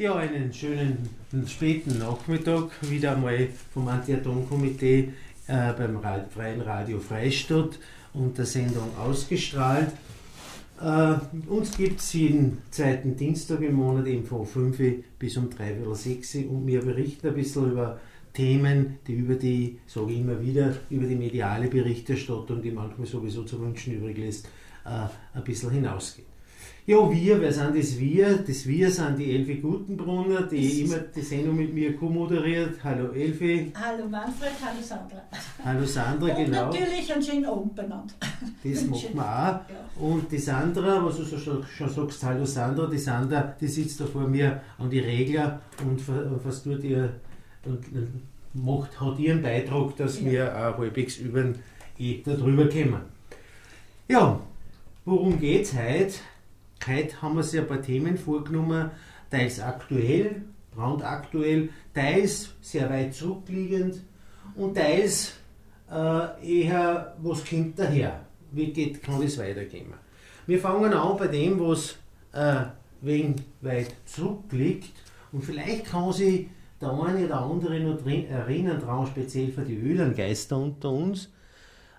Ja, einen schönen späten Nachmittag wieder einmal vom Anti-Atom-Komitee äh, beim Freien Radio Freistadt und der Sendung ausgestrahlt. Äh, uns gibt es jeden zweiten Dienstag im Monat eben von 5 bis um 3 oder 6 und wir berichten ein bisschen über Themen, die über die, sage ich immer wieder, über die mediale Berichterstattung, die manchmal sowieso zu wünschen übrig lässt, äh, ein bisschen hinausgehen. Ja, wir, wer sind das Wir? Das Wir sind die Elfi Gutenbrunner, die immer die Sendung mit mir co-moderiert. Hallo Elfi. Hallo Manfred, hallo Sandra. Hallo Sandra, Und genau. natürlich einen schönen Abend benannt. Das machen wir auch. Und die Sandra, was du so schon, schon sagst, hallo Sandra, die Sandra, die sitzt da vor mir an die Regler und ver- versucht ihr und macht, hat ihren Beitrag, dass Ja. wir auch halbwegs über eh darüber kommen. Ja, worum geht's heute? Heute haben wir sich ein paar Themen vorgenommen, teils aktuell, brandaktuell, teils sehr weit zurückliegend und teils äh, eher, was kommt daher? Wie geht, kann das weitergehen? Wir fangen an bei dem, was äh, wegen weit zurückliegt und vielleicht kann sich der eine oder andere noch drin, erinnern daran, speziell für die Ölengeister unter uns.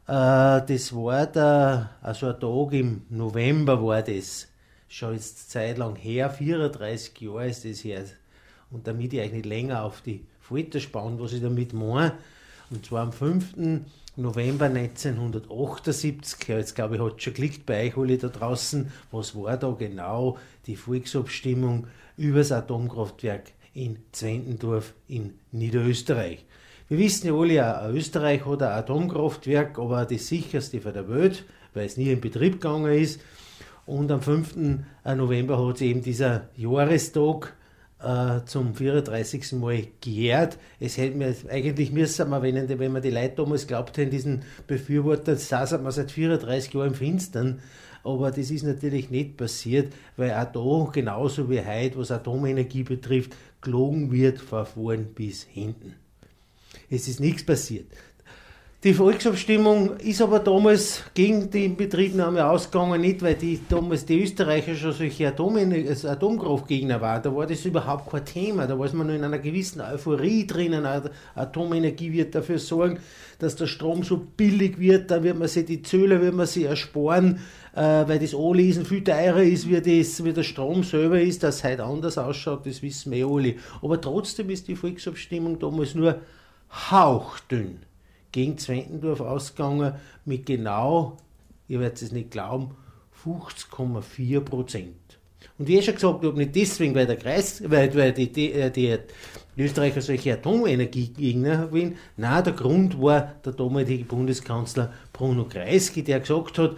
Äh, das war der, also ein Tag im November war das, schon jetzt Zeit lang her, 34 Jahre ist das her. Und damit ich eigentlich länger auf die Folter spannen, was ich damit meine. Und zwar am 5. November 1978, ja, jetzt glaube ich, hat schon geklickt bei euch alle da draußen, was war da genau die Volksabstimmung über das Atomkraftwerk in Zwentendorf in Niederösterreich. Wir wissen ja alle, Österreich hat ein Atomkraftwerk, aber das sicherste von der Welt, weil es nie in Betrieb gegangen ist. Und am 5. November hat es eben dieser Jahrestag äh, zum 34. Mal gejährt. Es hätte mir eigentlich müssen wir, wenn, wenn man die Leute damals glaubt hätten, diesen Befürworter, saßen wir seit 34 Jahren im Finstern. Aber das ist natürlich nicht passiert, weil auch da, genauso wie heute, was Atomenergie betrifft, gelogen wird von vorn bis hinten. Es ist nichts passiert. Die Volksabstimmung ist aber damals gegen die Inbetriebnahme ausgegangen, nicht weil die damals die Österreicher schon solche Atom also Atomkraftgegner waren. Da war das überhaupt kein Thema. Da war man nur in einer gewissen Euphorie drinnen. Atomenergie wird dafür sorgen, dass der Strom so billig wird. Da wird man sich die Zölle wird man sich ersparen, äh, weil das Anlesen viel teurer ist, wie, das, wie der Strom selber ist. Dass es heute anders ausschaut, das wissen wir alle. Aber trotzdem ist die Volksabstimmung damals nur hauchdünn gegen Zwentendorf ausgegangen mit genau, ihr werdet es nicht glauben, 50,4 Prozent. Und wie ich schon gesagt habe, nicht deswegen, weil, der Kreis, weil, weil die, die, äh, die, Österreicher solche Atomenergiegegner sind. Nein, der Grund war der damalige Bundeskanzler Bruno Kreisky, der gesagt hat,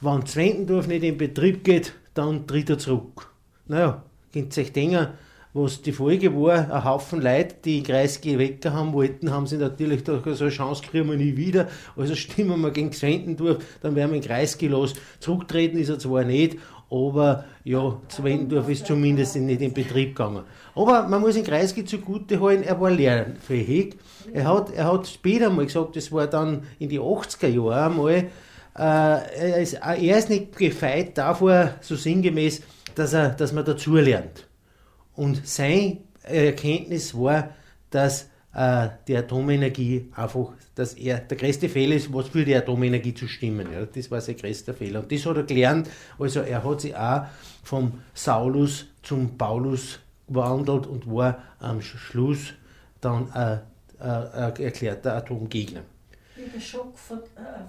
wenn Zwentendorf nicht in Betrieb geht, dann tritt er zurück. Naja, könnt ihr euch denken, was die Folge war, ein Haufen Leute, die in Kreisky weg haben wollten, haben sie natürlich doch so eine Chance kriegen wir nie wieder. Also stimmen wir gegen Zwentendorf, dann werden wir in Kreisky los. Zurücktreten ist er zwar nicht, aber ja, Zwentendorf ist zumindest nicht in Betrieb gegangen. Aber man muss in Kreisky zugute halten, er war lernfähig. Er hat, er hat später mal gesagt, das war dann in die 80er Jahre einmal, äh, er, ist, er ist nicht gefeit davor, so sinngemäß, dass, er, dass man dazulernt. Und seine Erkenntnis war, dass äh, die Atomenergie einfach, dass er der größte Fehler ist, was für die Atomenergie zu stimmen. Ja, das war sein größter Fehler. Und das hat er gelernt. Also er hat sich auch vom Saulus zum Paulus gewandelt und war am Schluss dann äh, äh, erklärter Atomgegner. Der Schock von, äh,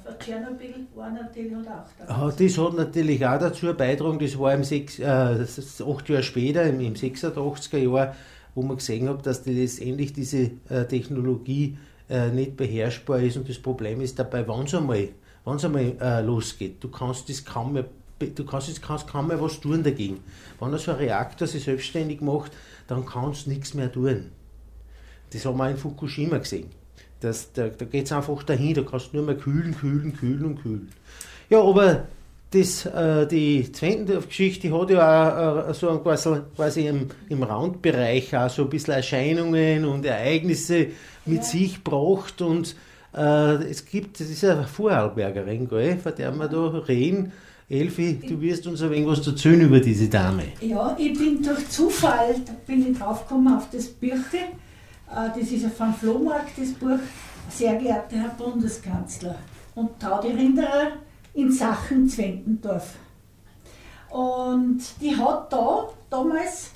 von Tschernobyl war natürlich auch da. Das hat natürlich auch dazu beigetragen, das war im sechs, äh, acht Jahre später, im, im 86er Jahr, wo man gesehen hat, dass die letztendlich diese äh, Technologie äh, nicht beherrschbar ist und das Problem ist dabei, wann es einmal, wann's einmal äh, losgeht, du kannst das kaum mehr du kannst, jetzt kannst kaum mehr was tun dagegen. Wenn so ein Reaktor sich selbstständig macht, dann kannst du nichts mehr tun. Das haben wir in Fukushima gesehen. Das, da da geht es einfach dahin, da kannst du nur mehr kühlen, kühlen, kühlen und kühlen. Ja, aber das, äh, die Zwentendorf-Geschichte hat ja auch äh, so ein, quasi, quasi im, im Randbereich auch so ein bisschen Erscheinungen und Ereignisse mit Ja. sich gebracht und äh, es gibt, das ist eine Vorarlbergerin, gell, von der wir da reden. Elfi, du wirst uns ein wenig was erzählen über diese Dame. Ja, ich bin durch Zufall, bin ich draufgekommen auf das Büchel. Äh, Das ist ja vom Flohmarkt, das Buch. Sehr geehrter Herr Bundeskanzler und Tauderinderer in Sachen Zwentendorf. Und die hat da damals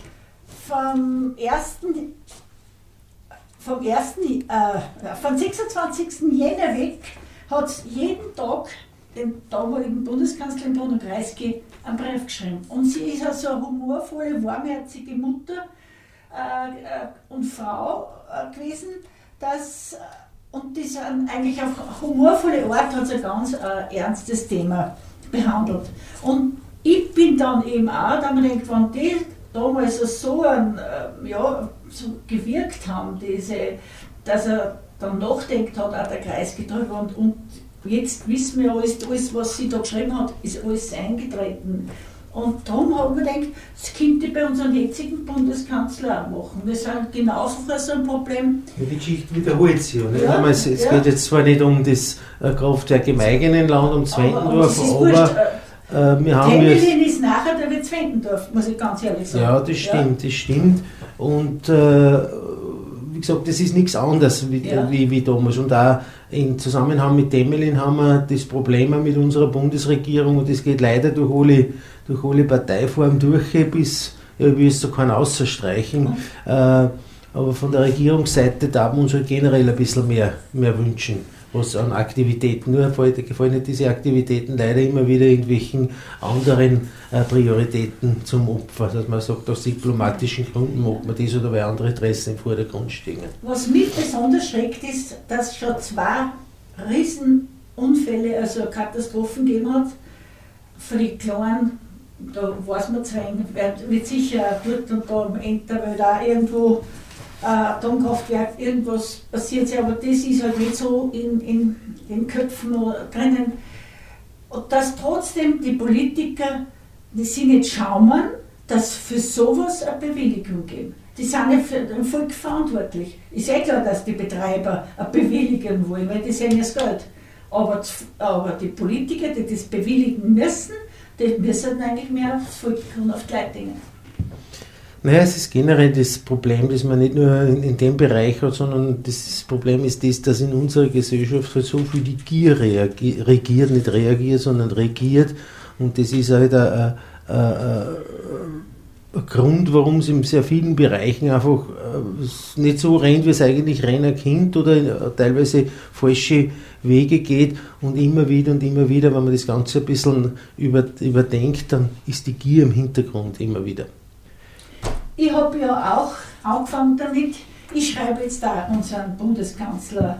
vom 1. Vom 1. Äh, vom 26. Jänner weg hat jeden Tag dem damaligen Bundeskanzler Bruno Kreisky einen Brief geschrieben. Und sie ist also eine humorvolle, warmherzige Mutter äh, äh, und Frau äh, gewesen, dass, äh, und an- eigentlich auf humorvolle Art hat sie ein ganz äh, ernstes Thema behandelt. Und ich bin dann eben auch, da man denkt, wenn die damals so, ein, äh, ja, so gewirkt haben, diese, dass er dann nachdenkt hat, auch der Kreisky drüber und, und jetzt wissen wir alles, alles, was sie da geschrieben hat, ist alles eingetreten. Und darum haben wir gedacht, das könnte bei unserem jetzigen Bundeskanzler auch machen. Das ist halt genauso so ein Problem. Ja, die Geschichte wiederholt sich. Ja, nicht? Ja, Aber es, es ja. geht jetzt zwar nicht um das äh, Kraftwerk im eigenen Land, um Zwentendorf, ist aber, wurscht, äh, wir haben jetzt. Ist nachher der wird Zwentendorf, muss ich ganz ehrlich sagen. Ja, das stimmt, das stimmt. Und äh, gesagt, das ist nichts anderes wie, Ja. wie, wie damals. Und auch im Zusammenhang mit Demelin haben wir das Problem mit unserer Bundesregierung und das geht leider durch alle, durch alle Parteiformen durch, bis, ja, ich will es so keinen außerstreichen. Äh, aber von der Regierungsseite darf man uns halt generell ein bisschen mehr, mehr wünschen, was an Aktivitäten. Nur gefallen nicht diese Aktivitäten leider immer wieder irgendwelchen anderen äh, Prioritäten zum Opfer, dass man sagt, aus diplomatischen Gründen mag man das oder weil andere Interessen im Vordergrund stehen. Was mich besonders schreckt, ist, dass es schon zwei Riesenunfälle, also Katastrophen gegeben hat. Für die Kleinen, da weiß man zwar, wird sicher dort und da am Enterwald auch irgendwo Atomkraftwerk, irgendwas passiert aber das ist halt nicht so in, in den Köpfen drinnen. Und dass trotzdem die Politiker, die sind nicht schaumann, dass für sowas eine Bewilligung geben. Die sind ja für den Volk verantwortlich. Ist eh klar, dass die Betreiber eine Bewilligung wollen, weil die sehen ja das Geld. Aber, aber die Politiker, die das bewilligen müssen, die müssen eigentlich mehr aufs Volk und auf die Leute denken. Naja, es ist generell das Problem, das man nicht nur in, in dem Bereich hat, sondern das Problem ist das, dass in unserer Gesellschaft halt so viel die Gier regiert, nicht reagiert, sondern regiert. Und das ist halt ein, ein, ein, ein Grund, warum es in sehr vielen Bereichen einfach äh, nicht so rennt, wie es eigentlich rennen Kind oder äh, teilweise falsche Wege geht und immer wieder und immer wieder, wenn man das Ganze ein bisschen über, überdenkt, dann ist die Gier im Hintergrund immer wieder. Ich habe ja auch angefangen damit, ich schreibe jetzt da unseren Bundeskanzler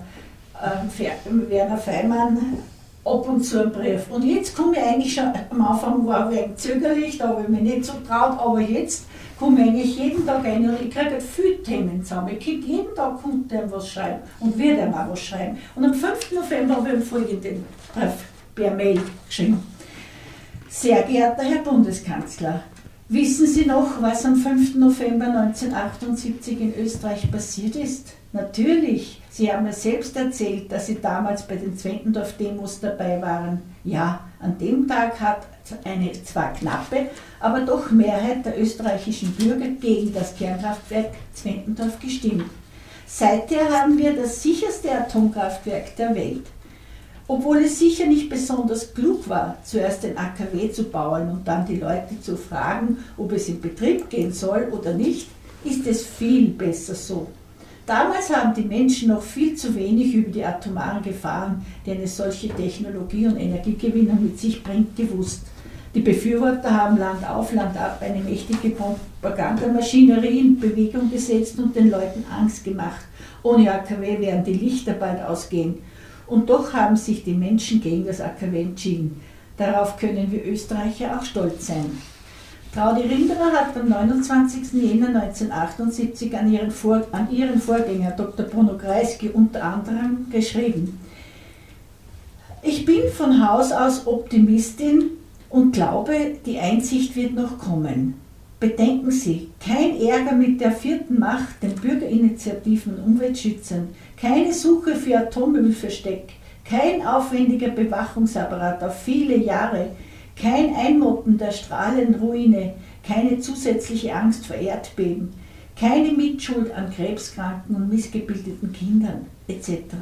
Fer- Werner Feimann ab und zu einen Brief. Und jetzt komme ich eigentlich schon, am Anfang war ich ein zögerlich, da habe ich mich nicht so traut, aber jetzt komme ich eigentlich jeden Tag ein und ich kriege halt viele Themen zusammen. Ich kriege jeden Tag dem was schreiben und wird ihm auch was schreiben. Und am 5. November habe ich ihm folgenden Brief per Mail geschrieben. Sehr geehrter Herr Bundeskanzler, wissen Sie noch, was am 5. November 1978 in Österreich passiert ist? Natürlich. Sie haben mir selbst erzählt, dass Sie damals bei den Zwentendorf-Demos dabei waren. Ja, an dem Tag hat eine zwar knappe, aber doch Mehrheit der österreichischen Bürger gegen das Kernkraftwerk Zwentendorf gestimmt. Seither haben wir das sicherste Atomkraftwerk der Welt. Obwohl es sicher nicht besonders klug war, zuerst den AKW zu bauen und dann die Leute zu fragen, ob es in Betrieb gehen soll oder nicht, ist es viel besser so. Damals haben die Menschen noch viel zu wenig über die atomaren Gefahren, die eine solche Technologie und Energiegewinnung mit sich bringt, gewusst. Die Befürworter haben Land auf, Land ab eine mächtige Propagandamaschinerie in Bewegung gesetzt und den Leuten Angst gemacht. Ohne AKW werden die Lichter bald ausgehen. Und doch haben sich die Menschen gegen das AKW entschieden. Darauf können wir Österreicher auch stolz sein. Traudi Rinderer hat am 29. Jänner 1978 an ihren, Vor an ihren Vorgänger Dr. Bruno Kreisky unter anderem geschrieben. Ich bin von Haus aus Optimistin und glaube, die Einsicht wird noch kommen. Bedenken Sie, kein Ärger mit der vierten Macht, den Bürgerinitiativen und Umweltschützern, keine Suche für Atommüllversteck, kein aufwendiger Bewachungsapparat auf viele Jahre, kein Einmotten der Strahlenruine, keine zusätzliche Angst vor Erdbeben, keine Mitschuld an krebskranken und missgebildeten Kindern etc.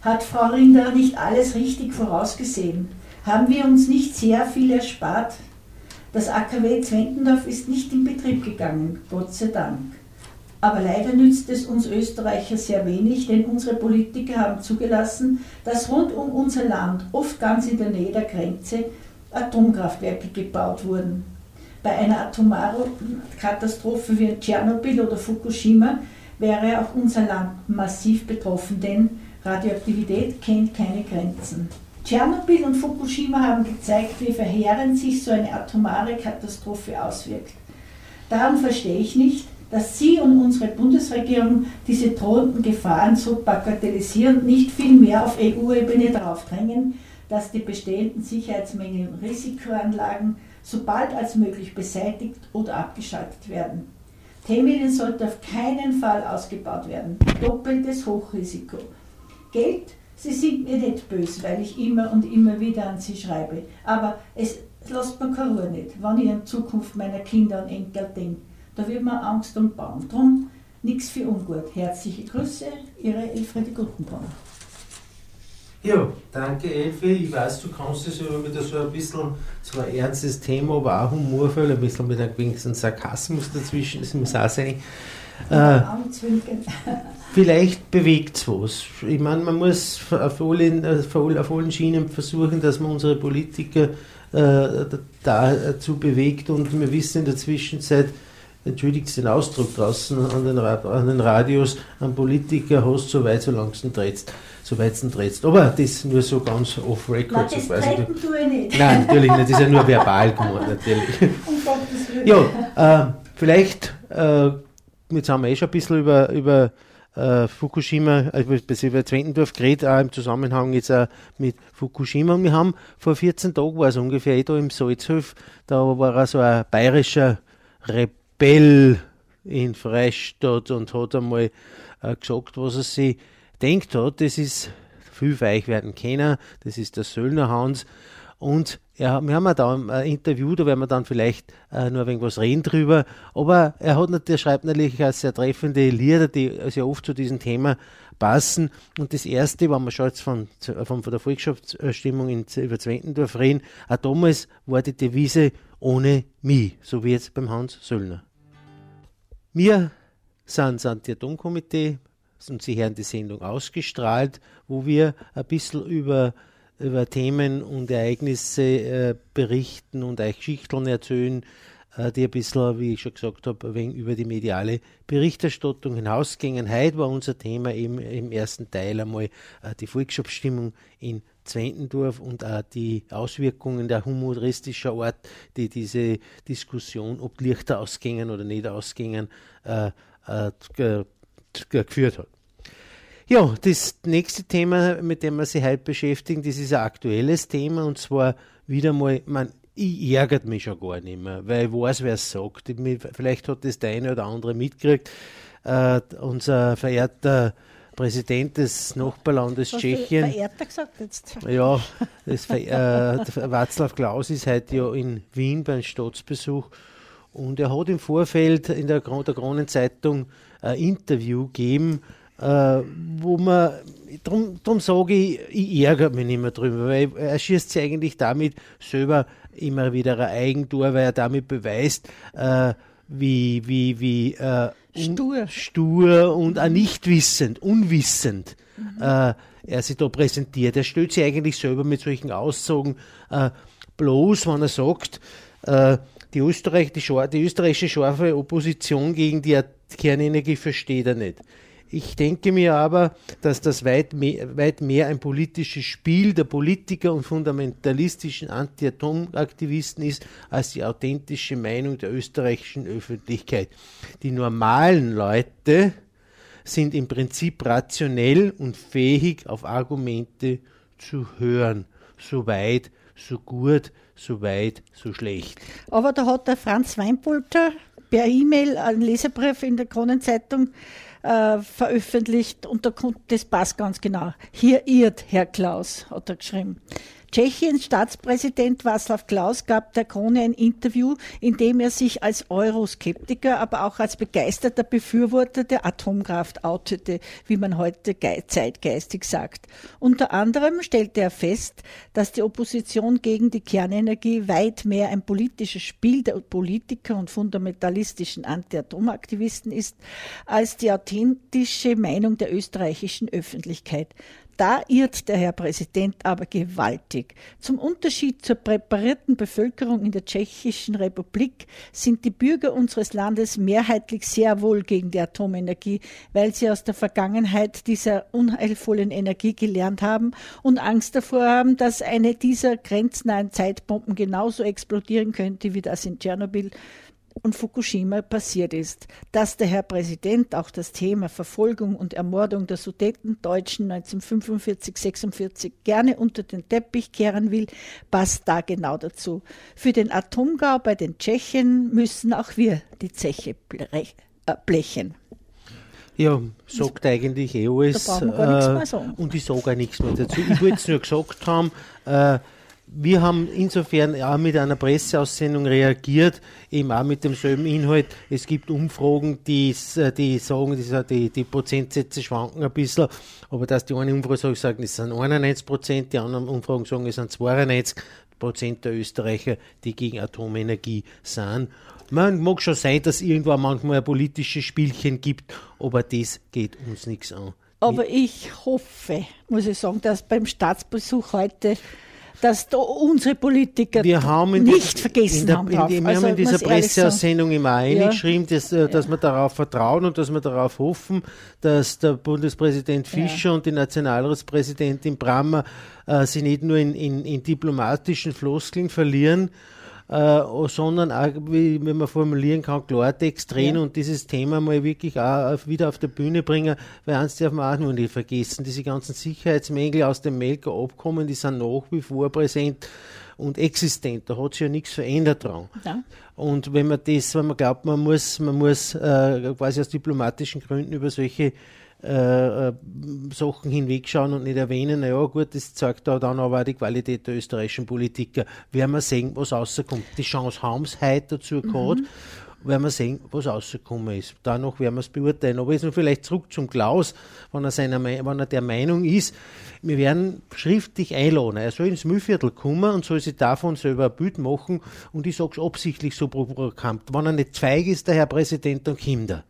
Hat Frau Rinder nicht alles richtig vorausgesehen? Haben wir uns nicht sehr viel erspart? Das AKW Zwentendorf ist nicht in Betrieb gegangen, Gott sei Dank. Aber leider nützt es uns Österreicher sehr wenig, denn unsere Politiker haben zugelassen, dass rund um unser Land, oft ganz in der Nähe der Grenze, Atomkraftwerke gebaut wurden. Bei einer atomaren Katastrophe wie Tschernobyl oder Fukushima wäre auch unser Land massiv betroffen, denn Radioaktivität kennt keine Grenzen. Tschernobyl und Fukushima haben gezeigt, wie verheerend sich so eine atomare Katastrophe auswirkt. Darum verstehe ich nicht, dass Sie und unsere Bundesregierung diese drohenden Gefahren so bagatellisieren und nicht vielmehr auf EU-Ebene darauf drängen, dass die bestehenden Sicherheitsmängel und Risikoanlagen so bald als möglich beseitigt oder abgeschaltet werden. T-Medien sollte auf keinen Fall ausgebaut werden. Doppeltes Hochrisiko. Geld, Sie sind mir nicht böse, weil ich immer und immer wieder an Sie schreibe. Aber es lässt mir keine Ruhe nicht, wenn ich an Zukunft meiner Kinder und Enkel denke. Da wird mir Angst und Baum. Drum nichts für ungut. Herzliche Grüße, Ihre Elfriede Guttenbrunner. Ja, danke Elfi. Ich weiß, du kannst es aber wieder so ein bisschen, zwar ein ernstes Thema, aber auch humorvoll, ein bisschen mit einem gewissen Sarkasmus dazwischen, das muss auch sein. Äh, vielleicht bewegt es was. Ich meine, man muss auf allen, auf allen Schienen versuchen, dass man unsere Politiker äh, dazu bewegt und wir wissen in der Zwischenzeit, entschuldigt den Ausdruck draußen an den, an den Radios, ein Politiker hast so weit, so langsam dreht so weit es dreht. Aber das nur so ganz off-record. Nein, das treten tue ich nicht. Nein, natürlich nicht, das ist ja nur verbal gemacht, natürlich. Um ja, äh, vielleicht, äh, jetzt haben wir eh schon ein bisschen über, über äh, Fukushima, also über Zwentendorf geredet, auch im Zusammenhang jetzt auch mit Fukushima. Und wir haben vor 14 Tagen war es ungefähr eh da im Salzhof, da war so ein bayerischer Rebell Bell in Freistadt und hat einmal äh, gesagt, was er sich denkt hat. Das ist, viel euch werden kennen, das ist der Söllner Hans. Und ja, wir haben da ein Interview, da werden wir dann vielleicht äh, nur ein wenig was reden drüber. Aber er hat natürlich, schreibt natürlich auch sehr treffende Lieder, die sehr oft zu diesem Thema passen. Und das erste, wenn wir schon jetzt von, von, von der Volksschaftsstimmung in, über Zwentendorf reden, auch damals war die Devise ohne mich, so wie jetzt beim Hans Söllner. Wir sind das und Sie hören die Sendung ausgestrahlt, wo wir ein bisschen über, über Themen und Ereignisse äh, berichten und euch Geschichten erzählen, äh, die ein bisschen, wie ich schon gesagt habe, wenig über die mediale Berichterstattung hinausgingen. Heute war unser Thema eben im ersten Teil einmal äh, die Volksabstimmung in Zwentendorf und auch die Auswirkungen der humoristischer Art, die diese Diskussion, ob Lichter ausgingen oder nicht ausgingen, äh, äh, geführt hat. Ja, das nächste Thema, mit dem wir sich heute beschäftigen, das ist ein aktuelles Thema und zwar wieder mal, man, ich ärgert mich schon gar nicht mehr, weil ich weiß, wer es sagt. Vielleicht hat das der eine oder andere mitgekriegt. Äh, unser verehrter Präsident des Nachbarlandes Hast Tschechien. Verehrter gesagt jetzt. Ja, das, äh, Václav Klaus ist heute ja in Wien beim Staatsbesuch und er hat im Vorfeld in der, der Kronenzeitung ein Interview gegeben, äh, wo man, darum drum sage ich, ich ärgere mich nicht mehr drüber, weil er schießt sich eigentlich damit selber immer wieder ein Eigentor, weil er damit beweist, äh, wie, wie, wie äh, stur. stur und auch nicht wissend, unwissend mhm. äh, er sich da präsentiert. Er stellt sich eigentlich selber mit solchen Aussagen äh, bloß, wenn er sagt, äh, die, Österreich, die, die, österreichische scharfe Opposition gegen die Kernenergie versteht er nicht. Ich denke mir aber, dass das weit mehr, weit mehr ein politisches Spiel der Politiker und fundamentalistischen Anti-Atom-Aktivisten ist, als die authentische Meinung der österreichischen Öffentlichkeit. Die normalen Leute sind im Prinzip rationell und fähig, auf Argumente zu hören. So weit, so gut, so weit, so schlecht. Aber da hat der Franz Weinpolter per E-Mail einen Leserbrief in der Kronenzeitung äh, veröffentlicht und da kommt, das passt ganz genau. Hier irrt Herr Klaus, hat er geschrieben. Tschechiens Staatspräsident Václav Klaus gab der Krone ein Interview, in dem er sich als Euroskeptiker, aber auch als begeisterter Befürworter der Atomkraft outete, wie man heute zeitgeistig sagt. Unter anderem stellte er fest, dass die Opposition gegen die Kernenergie weit mehr ein politisches Spiel der Politiker und fundamentalistischen Anti-Atom-Aktivisten ist, als die authentische Meinung der österreichischen Öffentlichkeit. Da irrt der Herr Präsident aber gewaltig. Zum Unterschied zur präparierten Bevölkerung in der Tschechischen Republik sind die Bürger unseres Landes mehrheitlich sehr wohl gegen die Atomenergie, weil sie aus der Vergangenheit dieser unheilvollen Energie gelernt haben und Angst davor haben, dass eine dieser grenznahen Zeitbomben genauso explodieren könnte wie das in Tschernobyl und Fukushima passiert ist. Dass der Herr Präsident auch das Thema Verfolgung und Ermordung der Sudetendeutschen 1945-46 gerne unter den Teppich kehren will, passt da genau dazu. Für den Atomgau bei den Tschechen müssen auch wir die Zeche äh, blechen. Ja, sagt eigentlich eh alles. Da brauchen wir gar nichts mehr sagen. Und ich sage auch nichts mehr dazu. Ich wollte es nur gesagt haben, äh, wir haben insofern auch mit einer Presseaussendung reagiert, eben auch mit demselben Inhalt. Es gibt Umfragen, die, die sagen, die, die Prozentsätze schwanken ein bisschen, aber dass die eine Umfrage sagt, es sind 91 Prozent, die anderen Umfragen sagen, es sind 92 Prozent der Österreicher, die gegen Atomenergie sind. Man mag schon sein, dass es irgendwo manchmal ein politisches Spielchen gibt, aber das geht uns nichts an. Aber ich hoffe, muss ich sagen, dass beim Staatsbesuch heute dass da unsere Politiker nicht vergessen der, haben. Die, wir also, haben in dieser Presseaussendung immer eingeschrieben, ja. dass, äh, dass ja. wir darauf vertrauen und dass wir darauf hoffen, dass der Bundespräsident Fischer ja. und die Nationalratspräsidentin Brammer äh, sich nicht nur in, in, in diplomatischen Floskeln verlieren, äh, sondern auch, wie, wenn man formulieren kann, Klartext drehen ja. und dieses Thema mal wirklich auch wieder auf der Bühne bringen, weil eins darf man auch nur nicht vergessen, diese ganzen Sicherheitsmängel aus dem Melker Abkommen, die sind nach wie vor präsent und existent. Da hat sich ja nichts verändert dran. Ja. Und wenn man das, wenn man glaubt, man muss, man muss äh, quasi aus diplomatischen Gründen über solche äh, äh, Sachen hinwegschauen und nicht erwähnen, naja gut, das zeigt da dann aber auch die Qualität der österreichischen Politiker. Werden wir sehen, was rauskommt. Die Chance haben sie heute dazu mhm. gehabt. Werden wir sehen, was rausgekommen ist. Danach werden wir es beurteilen. Aber jetzt noch vielleicht zurück zum Klaus, wenn er, seiner, wenn er der Meinung ist, wir werden schriftlich einladen. Er soll ins Müllviertel kommen und soll sich davon selber ein Bild machen. Und ich sage es absichtlich so provokant. Wenn er nicht feig ist, der Herr Präsident, dann Kinder.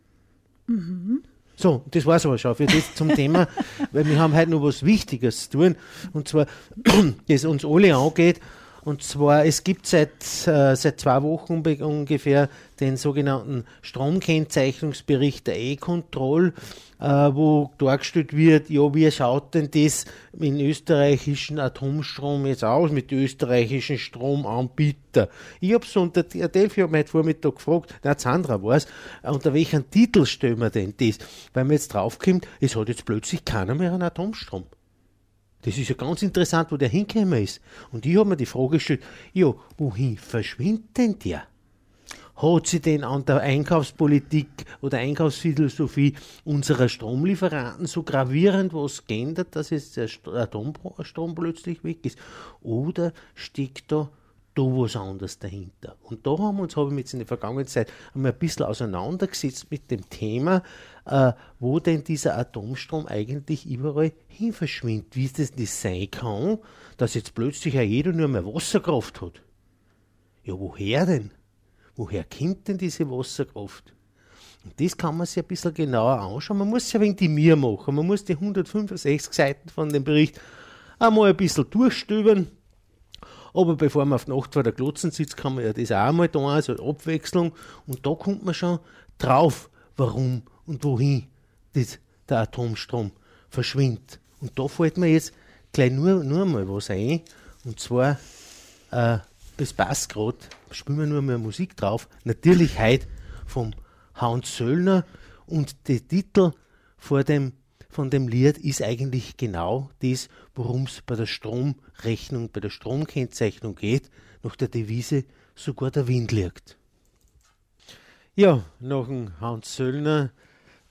Mhm. So, das war's aber schon. Für das zum Thema, weil wir haben heute noch was Wichtiges zu tun, und zwar, das uns alle angeht, und zwar, es gibt seit, äh, seit zwei Wochen ungefähr den sogenannten Stromkennzeichnungsbericht der E-Control, äh, wo dargestellt wird, ja, wie schaut denn das mit österreichischen Atomstrom jetzt aus, mit österreichischen Stromanbietern? Ich habe so unter Delphi hab heute Vormittag gefragt, na, Sandra war es, unter welchem Titel stellen wir denn das? Weil man jetzt draufkommt, es hat jetzt plötzlich keiner mehr einen Atomstrom. Das ist ja ganz interessant, wo der hingekommen ist. Und ich habe mir die Frage gestellt, ja, wohin verschwindet denn der? Hat sie denn an der Einkaufspolitik oder Einkaufsphilosophie unserer Stromlieferanten so gravierend was geändert, dass jetzt der Atomstrom plötzlich weg ist? Oder steckt da da was anderes dahinter. Und da haben wir uns, habe ich jetzt in der vergangenen Zeit einmal ein bisschen auseinandergesetzt mit dem Thema, äh, wo denn dieser Atomstrom eigentlich überall hin verschwindet. Wie es das nicht sein kann, dass jetzt plötzlich auch jeder nur mehr Wasserkraft hat. Ja, woher denn? Woher kommt denn diese Wasserkraft? Und das kann man sich ein bisschen genauer anschauen. Man muss ein wenig die Mir machen. Man muss die 165 Seiten von dem Bericht einmal ein bisschen durchstöbern aber bevor man auf die Nacht vor der Glotzen sitzt, kann man ja das auch einmal da, also Abwechslung. Und da kommt man schon drauf, warum und wohin das der Atomstrom verschwindet. Und da fällt mir jetzt gleich nur, nur mal was ein. Und zwar, äh, das passt gerade, spielen wir nur mal Musik drauf. Natürlich heute vom Hans Söllner und der Titel vor dem, von dem Lied ist eigentlich genau das, worum es bei der Stromrechnung, bei der Stromkennzeichnung geht, nach der Devise sogar der Wind liegt. Ja, nach dem Hans Söllner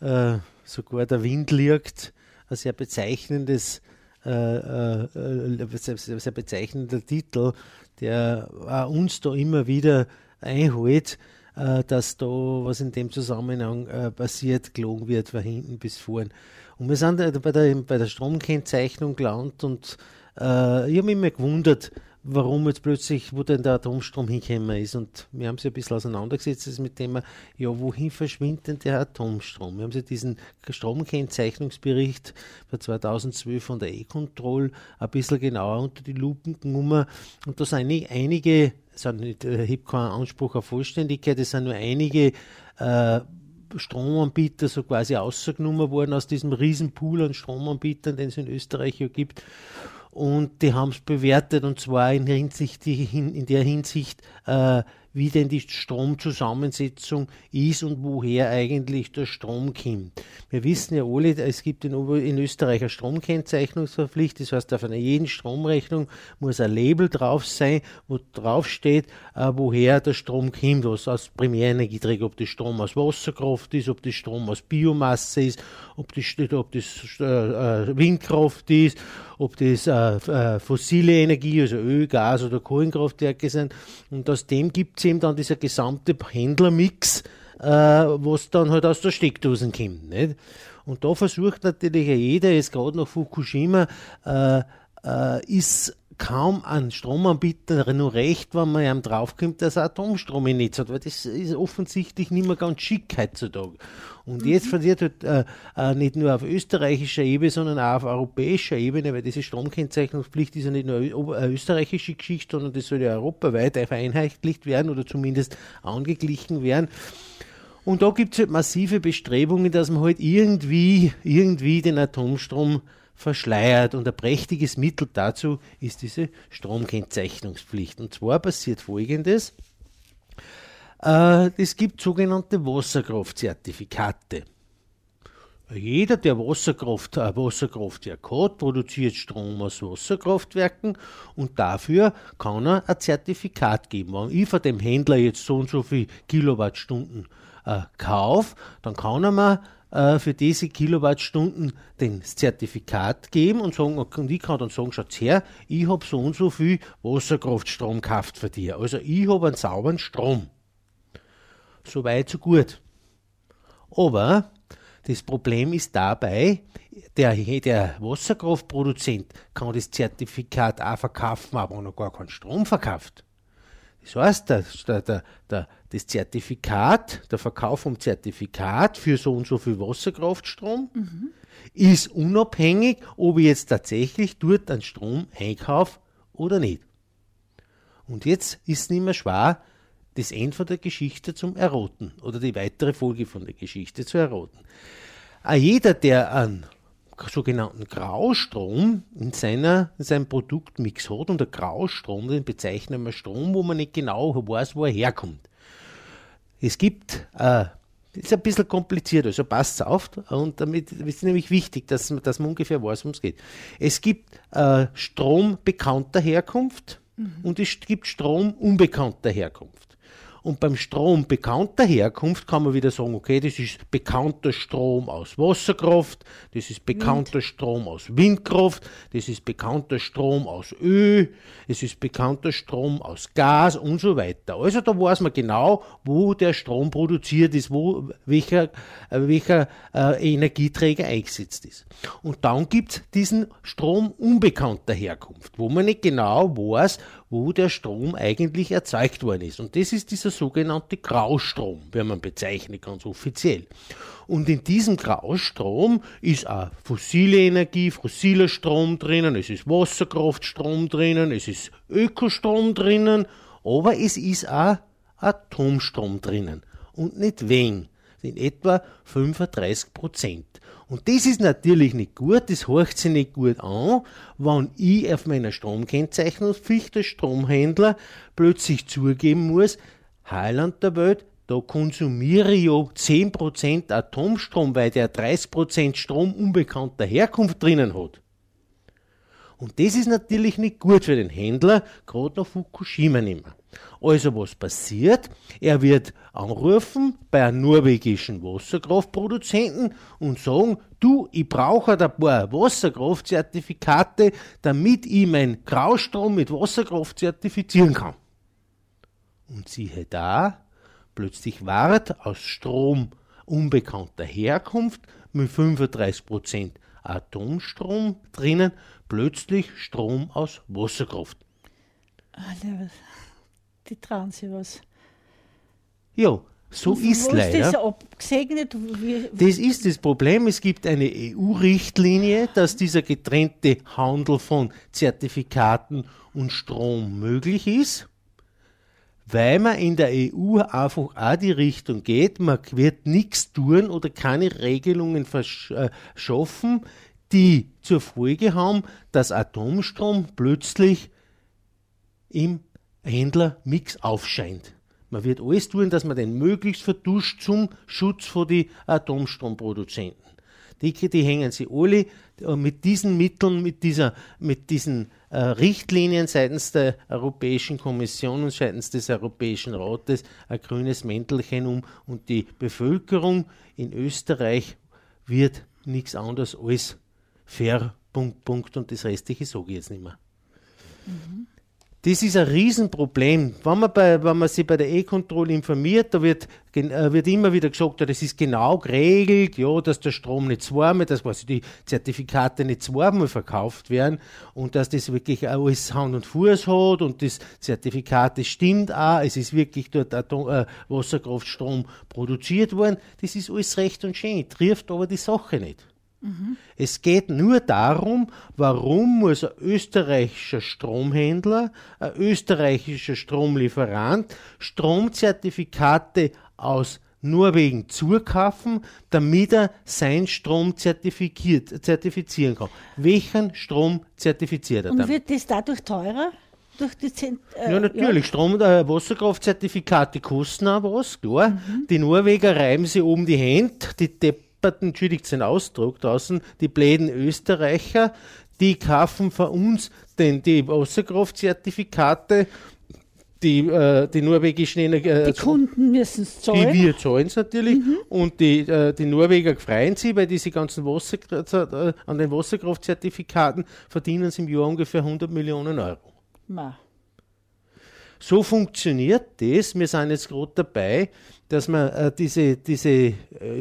äh, sogar der Wind liegt, ein sehr bezeichnendes äh, äh, sehr, sehr bezeichnender Titel, der uns da immer wieder einholt, äh, dass da was in dem Zusammenhang äh, passiert, gelogen wird von hinten bis vorn. Und wir sind bei der, bei der Stromkennzeichnung gelandet und äh, ich habe mich immer gewundert, warum jetzt plötzlich, wo denn der Atomstrom hingekommen ist. Und wir haben sich ein bisschen auseinandergesetzt mit dem, ja, wohin verschwindet denn der Atomstrom? Wir haben sich diesen Stromkennzeichnungsbericht für 2012 von der E-Control ein bisschen genauer unter die Lupen genommen. Und da sind einige, sind nicht, ich habe keinen Anspruch auf Vollständigkeit, es sind nur einige äh, Stromanbieter so quasi ausgenommen worden aus diesem Riesenpool an Stromanbietern, den es in Österreich ja gibt und die haben es bewertet und zwar in, Hinsicht, in der Hinsicht, äh, wie denn die Stromzusammensetzung ist und woher eigentlich der Strom kommt. Wir wissen ja alle, es gibt in, in Österreich eine Stromkennzeichnungspflicht, das heißt, auf einer jeden Stromrechnung muss ein Label drauf sein, wo drauf steht, äh, woher der Strom kommt, was aus Primärenergieträger, ob das Strom aus Wasserkraft ist, ob das Strom aus Biomasse ist, ob das, ob das äh, äh, Windkraft ist, ob das äh, äh, fossile Energie, also Öl, Gas oder Kohlenkraftwerke sind. Und aus dem gibt es eben dann dieser gesamte Händlermix, äh, was dann halt aus der Steckdosen kommt. Nicht? Und da versucht natürlich jeder, jetzt gerade nach Fukushima, äh, äh, ist kaum an Stromanbieter nur recht, wenn man einem draufkommt, dass er Atomstrom im Netz hat, weil das ist offensichtlich nicht mehr ganz schick heutzutage. Und mhm. jetzt verliert halt, äh, äh, nicht nur auf österreichischer Ebene, sondern auch auf europäischer Ebene, weil diese Stromkennzeichnungspflicht ist ja nicht nur eine österreichische Geschichte, sondern das soll ja europaweit vereinheitlicht werden oder zumindest angeglichen werden. Und da gibt es halt massive Bestrebungen, dass man halt irgendwie, irgendwie den Atomstrom verschleiert. Und ein prächtiges Mittel dazu ist diese Stromkennzeichnungspflicht. Und zwar passiert Folgendes. Äh, es gibt sogenannte Wasserkraftzertifikate. Jeder, der Wasserkraft, äh, Wasserkraftwerk hat, produziert Strom aus Wasserkraftwerken und dafür kann er ein Zertifikat geben. Wenn ich von dem Händler jetzt so und so viel Kilowattstunden äh, kaufe, dann kann er mir äh, für diese Kilowattstunden das Zertifikat geben und sagen, und ich kann dann sagen, schaut her, ich habe so und so viel Wasserkraftstrom gekauft für dich. Also ich habe einen sauberen Strom. So weit, so gut. Aber das Problem ist dabei, der, der Wasserkraftproduzent kann das Zertifikat auch verkaufen, aber noch gar keinen Strom verkauft. Das heißt, der, der, der, das Zertifikat, der Verkauf vom Zertifikat für so und so viel Wasserkraftstrom mhm. ist unabhängig, ob ich jetzt tatsächlich dort einen Strom einkaufe oder nicht. Und jetzt ist es nicht mehr schwer, das Ende von der Geschichte zum Erroten oder die weitere Folge von der Geschichte zu erroten. Auch jeder, der einen sogenannten Graustrom in, seiner, in seinem Produktmix hat, und der Graustrom, den bezeichnen wir Strom, wo man nicht genau weiß, wo er herkommt. Es gibt, äh, das ist ein bisschen kompliziert, also passt auf, und damit ist nämlich wichtig, dass, dass man ungefähr weiß, worum es geht. Es gibt äh, Strom bekannter Herkunft mhm. und es gibt Strom unbekannter Herkunft. Und beim Strom bekannter Herkunft kann man wieder sagen, okay, das ist bekannter Strom aus Wasserkraft, das ist bekannter Wind. Strom aus Windkraft, das ist bekannter Strom aus Öl, es ist bekannter Strom aus Gas und so weiter. Also da weiß man genau, wo der Strom produziert ist, wo welcher, äh, welcher äh, Energieträger eingesetzt ist. Und dann gibt es diesen Strom unbekannter Herkunft, wo man nicht genau weiß, wo der Strom eigentlich erzeugt worden ist. Und das ist dieser sogenannte Graustrom, wenn man bezeichnet, ganz offiziell. Und in diesem Graustrom ist auch fossile Energie, fossiler Strom drinnen, es ist Wasserkraftstrom drinnen, es ist Ökostrom drinnen, aber es ist auch Atomstrom drinnen. Und nicht wenig, in etwa 35 Prozent. Und das ist natürlich nicht gut, das horcht sich nicht gut an, wenn ich auf meiner Stromkennzeichnungspflicht als Stromhändler plötzlich zugeben muss, Heiland der Welt, da konsumiere ich ja 10% Atomstrom, weil der 30% Strom unbekannter Herkunft drinnen hat. Und das ist natürlich nicht gut für den Händler, gerade nach Fukushima nicht mehr. Also was passiert? Er wird anrufen bei einem norwegischen Wasserkraftproduzenten und sagen, du, ich brauche ein paar Wasserkraftzertifikate, damit ich meinen Graustrom mit Wasserkraft zertifizieren kann. Und siehe da, plötzlich ward aus Strom unbekannter Herkunft mit 35% Atomstrom drinnen plötzlich Strom aus Wasserkraft. Alter, die trauen sich was. Ja, so Und ist leider. Ist das abgesegnet? Wie, Das ist das Problem. Es gibt eine EU-Richtlinie, dass dieser getrennte Handel von Zertifikaten und Strom möglich ist, weil man in der EU einfach auch die Richtung geht, man wird nichts tun oder keine Regelungen versch- äh, die zur Folge haben, dass Atomstrom plötzlich im Händlermix aufscheint. Man wird alles tun, dass man den möglichst verduscht zum Schutz von die Atomstromproduzenten. Die, die hängen sie alle äh, mit diesen Mitteln, mit, dieser, mit diesen äh, Richtlinien seitens der Europäischen Kommission und seitens des Europäischen Rates ein grünes Mäntelchen um und die Bevölkerung in Österreich wird nichts anderes als fair, Punkt, Punkt und das Restliche sage ich jetzt nicht mehr. Das ist ein Riesenproblem. Wenn man, bei, wenn man sich bei der E-Kontrolle informiert, da wird, äh, wird immer wieder gesagt, das ist genau geregelt, ja, dass der Strom nicht zweimal, dass quasi die Zertifikate nicht zweimal verkauft werden und dass das wirklich alles Hand und Fuß hat und das Zertifikat, das stimmt auch, es ist wirklich dort Atom, äh, Wasserkraftstrom produziert worden. Das ist alles recht und schön, trifft aber die Sache nicht. Es geht nur darum, warum muss ein österreichischer Stromhändler, ein österreichischer Stromlieferant Stromzertifikate aus Norwegen zukaufen, damit er seinen Strom zertifiziert, zertifizieren kann. Welchen Strom zertifiziert er und dann? wird das dadurch teurer? Durch die Zent äh, Ja, natürlich. Strom- äh, Wasserkraftzertifikate kosten auch was, klar. Die Norweger reiben sich oben die Hände, die depperten, entschuldigt den Ausdruck draußen, die bläden Österreicher, die kaufen von uns den, die Wasserkraftzertifikate, die, äh, die norwegischen Energie, äh, Die Kunden müssen es die zahlen. wir zahlen es natürlich und die, äh, die Norweger freuen sich, weil diese ganzen Wasser, äh, an den Wasserkraftzertifikaten verdienen sie im Jahr ungefähr 100 Millionen Euro. Ma. So funktioniert das. Wir sind jetzt gerade dabei, dass man äh, diese, diese äh,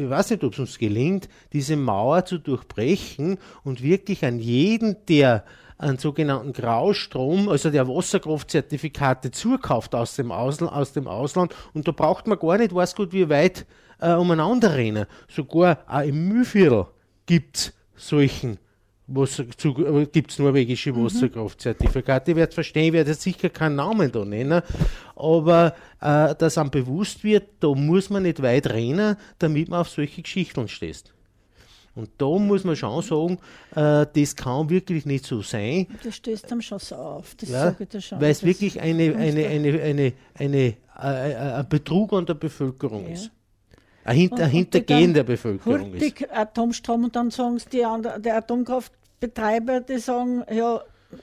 ich weiß nicht, ob es uns gelingt, diese Mauer zu durchbrechen und wirklich an jeden, der einen sogenannten Graustrom, also der Wasserkraftzertifikate zukauft aus dem, Ausland, aus dem Ausland. Und da braucht man gar nicht, weiß gut, wie weit äh, umeinander rennen. Sogar auch im Mühlviertel gibt es solchen Äh, gibt's norwegische Wasserkraftzertifikate. Ich werde verstehen, ich werde jetzt sicher keinen Namen da nennen, aber äh, dass einem bewusst wird, da muss man nicht weit rennen, damit man auf solche Geschichten stößt. Und da muss man schon sagen, äh, das kann wirklich nicht so sein, Das stößt am schon so auf. Das ja, sage ich dir schon. weil es wirklich eine, eine, eine, eine, eine, äh, äh, ein Betrug an der Bevölkerung Ja. ist. Ein, Hin Und- ein Hintergehen der Bevölkerung ist. Atomstrom und dann sagen die anderen, der Atomkraftbetreiber, die sagen, ja,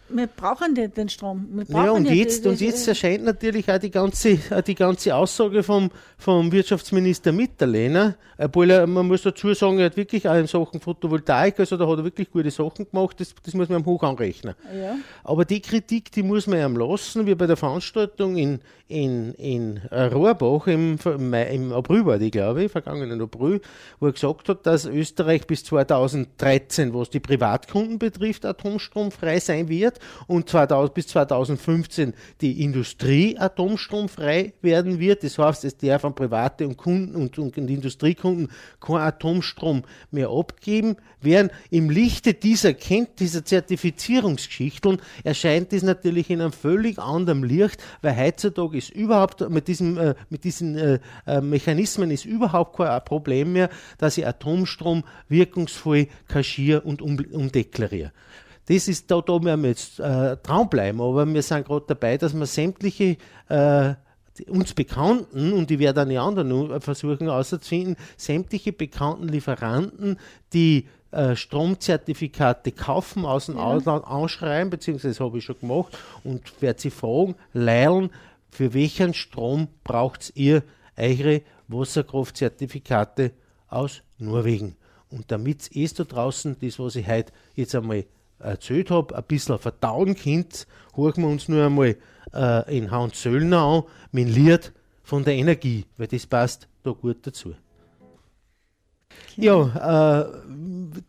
wir brauchen nicht den Strom. Ja, und jetzt, und jetzt erscheint natürlich auch die ganze, äh, die ganze Aussage vom, vom Wirtschaftsminister Mitterlehner. Obwohl er, man muss dazu sagen, er hat wirklich auch in Sachen Photovoltaik, also da hat er wirklich gute Sachen gemacht, das, das muss man ihm hoch anrechnen. Ja. Aber die Kritik, die muss man ihm lassen, wie bei der Veranstaltung in, in, in äh, Rohrbach im, im April war die, glaube ich, vergangenen April, wo er gesagt hat, dass Österreich bis 2013, was die Privatkunden betrifft, atomstromfrei sein wird. Wird und 2000, bis 2015 die Industrie atomstromfrei werden wird. Das heißt, es darf an private und Kunden und, und, und Industriekunden kein Atomstrom mehr abgeben werden. Im Lichte dieser Kennt dieser Zertifizierungsgeschichten erscheint das natürlich in einem völlig anderen Licht, weil heutzutage ist überhaupt mit, diesem, äh, mit diesen äh, äh Mechanismen ist überhaupt kein Problem mehr, dass ich Atomstrom wirkungsvoll kaschiere und um, umdeklariere. Das ist, da, da werden wir jetzt äh, dran bleiben, aber wir sind gerade dabei, dass wir sämtliche äh, uns Bekannten, und ich werde dann die anderen versuchen auszufinden, sämtliche bekannten Lieferanten, die äh, Stromzertifikate kaufen, aus dem ja. Ausland anschreiben, beziehungsweise habe ich schon gemacht, und werde sie fragen, leilen, für welchen Strom braucht ihr eure Wasserkraftzertifikate aus Norwegen? Und damit es da draußen, das, was ich heute jetzt einmal erzählt habe, ein bisschen verdauen könnt, hören wir uns nur einmal äh, in Hans Söllner an mit dem Lied von der Energie, weil das passt da gut dazu. Ja, äh,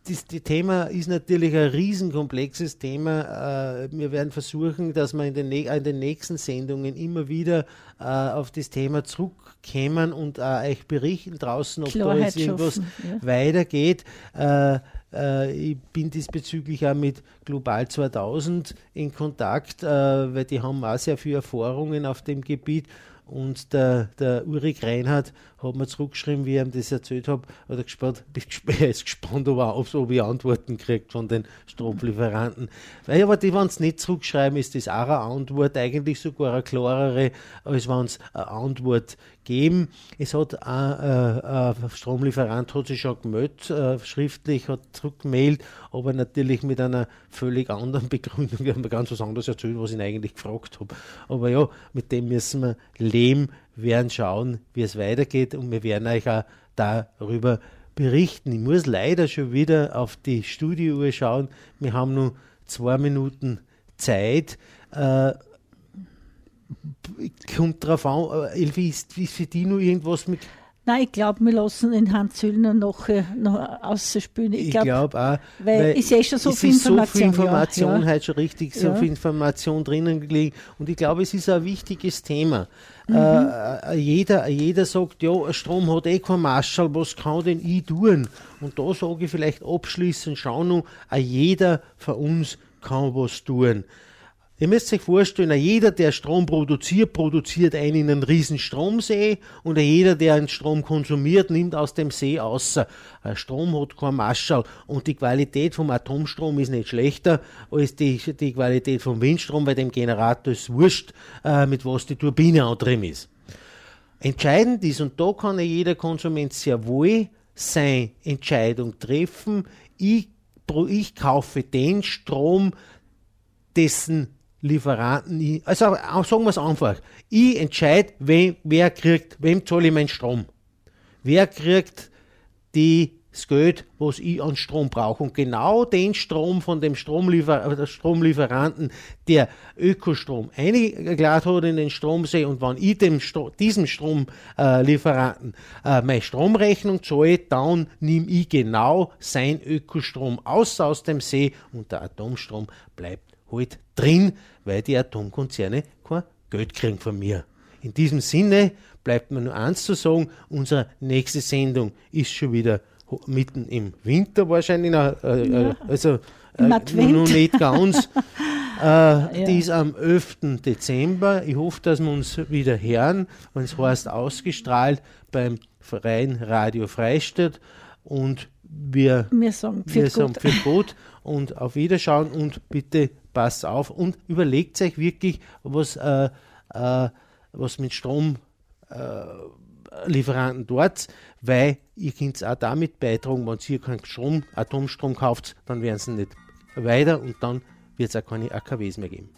das, das, Thema ist natürlich ein riesenkomplexes Thema. Äh, wir werden versuchen, dass wir in den, in den nächsten Sendungen immer wieder äh, auf das Thema zurückkommen und äh, euch berichten draußen, ob Klarheit da jetzt irgendwas ja. weitergeht. Äh, äh, ich bin diesbezüglich auch mit Global 2000 in Kontakt, weil die haben auch sehr viele Erfahrungen auf dem Gebiet. Und der, der Ulrich Reinhardt hat mir zurückgeschrieben, wie ich ihm das erzählt habe, hat er gespannt, er ist gespannt, ob, er, ob ich Antworten kriegt von den Stromlieferanten. Weil aber die, wenn sie nicht zurückschreiben, ist das auch eine Antwort, eigentlich sogar eine klarere, als wenn es eine Antwort geben. Es hat ein, äh, ein Stromlieferant hat sich schon gemeldet, äh, schriftlich, hat zurückgemeldet, aber natürlich mit einer völlig anderen Begründung. Wir haben mir ganz was anderes erzählt, was ich ihn eigentlich gefragt habe. Aber ja, mit dem müssen wir leben, werden schauen, wie es weitergeht und wir werden euch auch darüber berichten. Ich muss leider schon wieder auf die Studiouhr schauen. Wir haben nur zwei Minuten Zeit. Äh, kommt drauf an, äh, Elfi, ist, ist für die nur irgendwas mit Nein, ich glaube, wir lassen den Hans Zöllner noch, äh, noch ausspielen. Ich glaube glaub auch. Weil, weil ist ja schon so viel Information. so viel Information ja, halt schon richtig, so ja. viel Information drinnen gelegen. Und ich glaube, es ist ein wichtiges Thema. Mhm. Äh, jeder, jeder sagt, ja, Strom hat eh kein Marschall, was kann denn ich tun? Und da sage ich vielleicht abschließend, schau nur, jeder von uns kann was tun. Ihr müsst euch vorstellen, jeder, der Strom produziert, produziert einen in einen riesen Stromsee und jeder, der einen Strom konsumiert, nimmt aus dem See außer. Strom hat kein Marschall und die Qualität vom Atomstrom ist nicht schlechter als die, die Qualität vom Windstrom, weil dem Generator ist wurscht, äh, mit was die Turbine antrieben ist. Entscheidend ist, und da kann jeder Konsument sehr wohl seine Entscheidung treffen, ich, ich kaufe den Strom, dessen Lieferanten, also sagen wir es einfach, ich entscheide, wem, wer kriegt, wem zahle ich meinen Strom. Wer kriegt die, das Geld, was ich an Strom brauche. Und genau den Strom von dem Stromliefer äh, Stromlieferanten, der Ökostrom eingeladen hat in den Stromsee und wenn ich dem Stro diesem Stromlieferanten äh, meine Stromrechnung zahle, dann nehme ich genau sein Ökostrom aus aus dem See und der Atomstrom bleibt halt drin, weil die Atomkonzerne kein Geld kriegen von mir. In diesem Sinne bleibt mir nur eins zu sagen, unsere nächste Sendung ist schon wieder mitten im Winter wahrscheinlich, äh, äh, also äh, noch nicht ganz. äh, ja. Die ist am 11. Dezember. Ich hoffe, dass wir uns wieder hören, wenn es heißt ausgestrahlt beim Freien Radio Freistadt. Und wir, wir sagen viel, wir sagen viel gut und auf Wiederschauen und bitte passt auf und überlegt euch wirklich, was, äh, äh, was mit Stromlieferanten äh, dort, weil ihr könnt auch damit beitragen, wenn ihr keinen Strom, Atomstrom kauft, dann werden sie nicht weiter und dann wird es auch keine AKWs mehr geben.